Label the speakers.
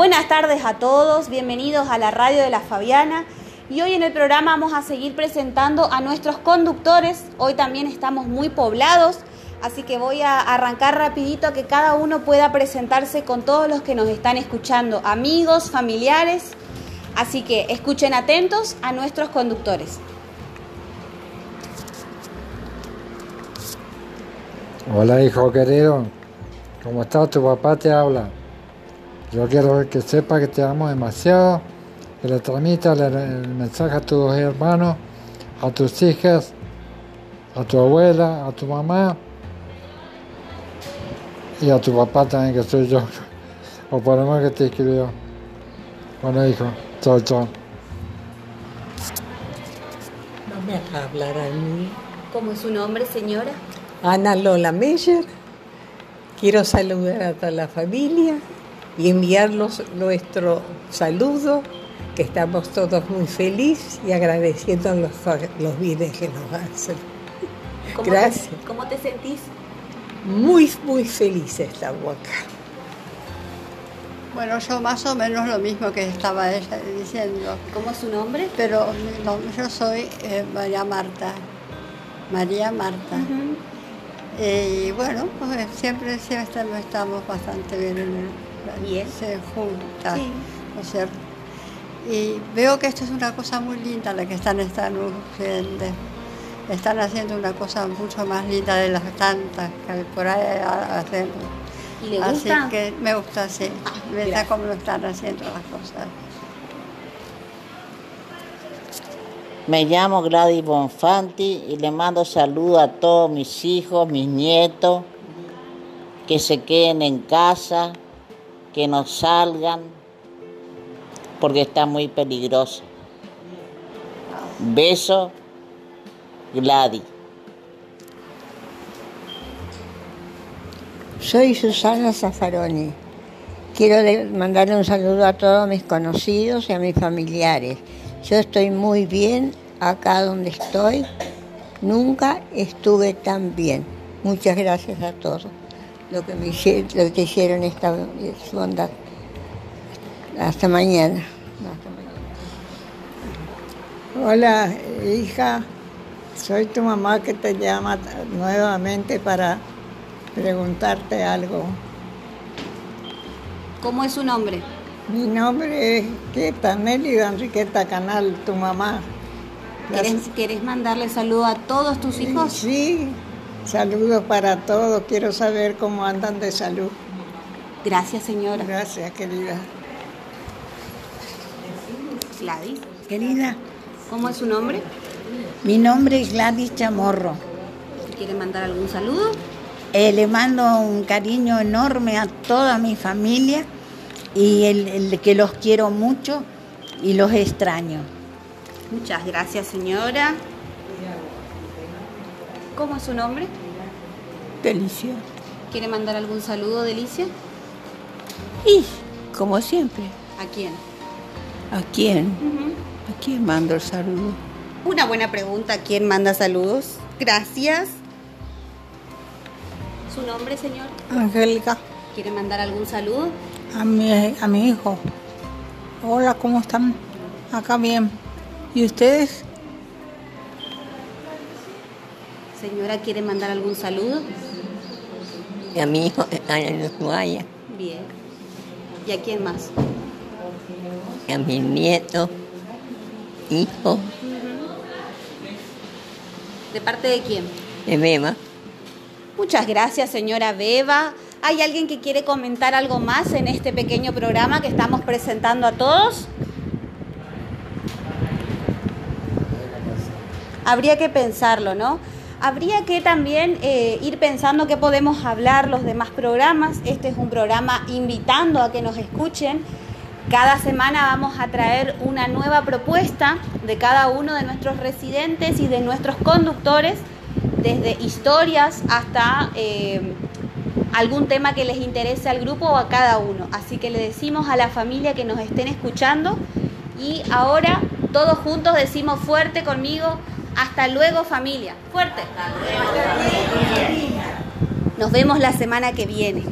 Speaker 1: Buenas tardes a todos, bienvenidos a la radio de la Fabiana. Y hoy en el programa vamos a seguir presentando a nuestros conductores. Hoy también estamos muy poblados, así que voy a arrancar rapidito a que cada uno pueda presentarse con todos los que nos están escuchando, amigos, familiares. Así que escuchen atentos a nuestros conductores.
Speaker 2: Hola hijo querido, ¿cómo estás? Tu papá te habla. Yo quiero que sepa que te amo demasiado, que le transmita el, el mensaje a tus hermanos, a tus hijas, a tu abuela, a tu mamá y a tu papá también, que soy yo, o por lo menos que te escribió. Bueno hijo, chao, chao.
Speaker 3: No me hagas hablar a mí.
Speaker 1: ¿Cómo es su nombre, señora?
Speaker 3: Ana Lola Meyer. Quiero saludar a toda la familia y enviarlos nuestro saludo, que estamos todos muy felices y agradeciendo los, los bienes que nos hacen.
Speaker 1: ¿Cómo
Speaker 3: Gracias.
Speaker 1: Te, ¿Cómo te sentís?
Speaker 3: Muy, muy felices estamos acá.
Speaker 4: Bueno, yo más o menos lo mismo que estaba ella diciendo,
Speaker 1: ¿Cómo es su nombre?
Speaker 4: pero no, yo soy eh, María Marta, María Marta. Eh, y bueno, pues siempre, siempre estamos, estamos bastante bien en el,
Speaker 1: Bien.
Speaker 4: se junta,
Speaker 1: Sí.
Speaker 4: ¿no es cierto? Y veo que esto es una cosa muy linda la que están, están haciendo. Están haciendo una cosa mucho más linda de las tantas que por ahí hacemos.
Speaker 1: ¿Y le
Speaker 4: Así
Speaker 1: gusta?
Speaker 4: que me gusta, sí. Me gusta cómo lo están haciendo las cosas.
Speaker 5: Me llamo Gladys Bonfanti y le mando saludos a todos mis hijos, mis nietos, que se queden en casa, que no salgan, porque está muy peligroso. Beso, Gladys.
Speaker 6: Soy Susana Zaffaroni. Quiero mandarle un saludo a todos mis conocidos y a mis familiares. Yo estoy muy bien acá donde estoy. Nunca estuve tan bien. Muchas gracias a todos. Lo que me hicieron, lo que hicieron esta es bondad. Hasta mañana. Hasta mañana.
Speaker 7: Hola, hija. Soy tu mamá que te llama nuevamente para preguntarte algo.
Speaker 1: ¿Cómo es su nombre?
Speaker 7: Mi nombre es Quieta, Nélida Enriqueta Canal, tu mamá.
Speaker 1: ¿Querés, querés mandarle saludo a todos tus hijos?
Speaker 7: Sí, saludos para todos. Quiero saber cómo andan de salud.
Speaker 1: Gracias, señora.
Speaker 7: Gracias, querida.
Speaker 1: Gladys,
Speaker 8: Querida,
Speaker 1: ¿cómo es su nombre?
Speaker 8: mi nombre es Gladys Chamorro.
Speaker 1: ¿Quiere mandar algún saludo?
Speaker 8: Eh, le mando un cariño enorme a toda mi familia y el, el que los quiero mucho y los extraño.
Speaker 1: Muchas gracias, señora. ¿Cómo es su nombre?
Speaker 8: Delicia.
Speaker 1: ¿Quiere mandar algún saludo, Delicia?
Speaker 8: Y, como siempre,
Speaker 1: ¿A quién?
Speaker 8: ¿a quién? ¿A quién mando el saludo?
Speaker 1: Una buena pregunta. ¿Quién manda saludos? Gracias. ¿Su nombre, señor?
Speaker 7: Angélica,
Speaker 1: ¿Quiere mandar algún saludo?
Speaker 7: a mi, a mi hijo. Hola, ¿cómo están? Acá bien. ¿Y ustedes?
Speaker 1: Señora, ¿quiere mandar algún saludo?
Speaker 6: A mi hijo, a la toalla,
Speaker 1: Bien. ¿Y a quién más?
Speaker 6: a mi nieto, hijo
Speaker 1: ¿De parte de quién?
Speaker 6: de Beba.
Speaker 1: Muchas gracias, señora Beba. ¿Hay alguien que quiere comentar algo más en este pequeño programa que estamos presentando a todos? Habría que pensarlo, ¿no? Habría que también eh, ir pensando qué podemos hablar los demás programas. Este es un programa invitando a que nos escuchen. Cada semana vamos a traer una nueva propuesta de cada uno de nuestros residentes y de nuestros conductores, desde historias hasta eh, algún tema que les interese al grupo o a cada uno. Así que le decimos a la familia que nos estén escuchando y ahora todos juntos decimos fuerte conmigo, hasta luego familia, fuerte. Nos vemos la semana que viene.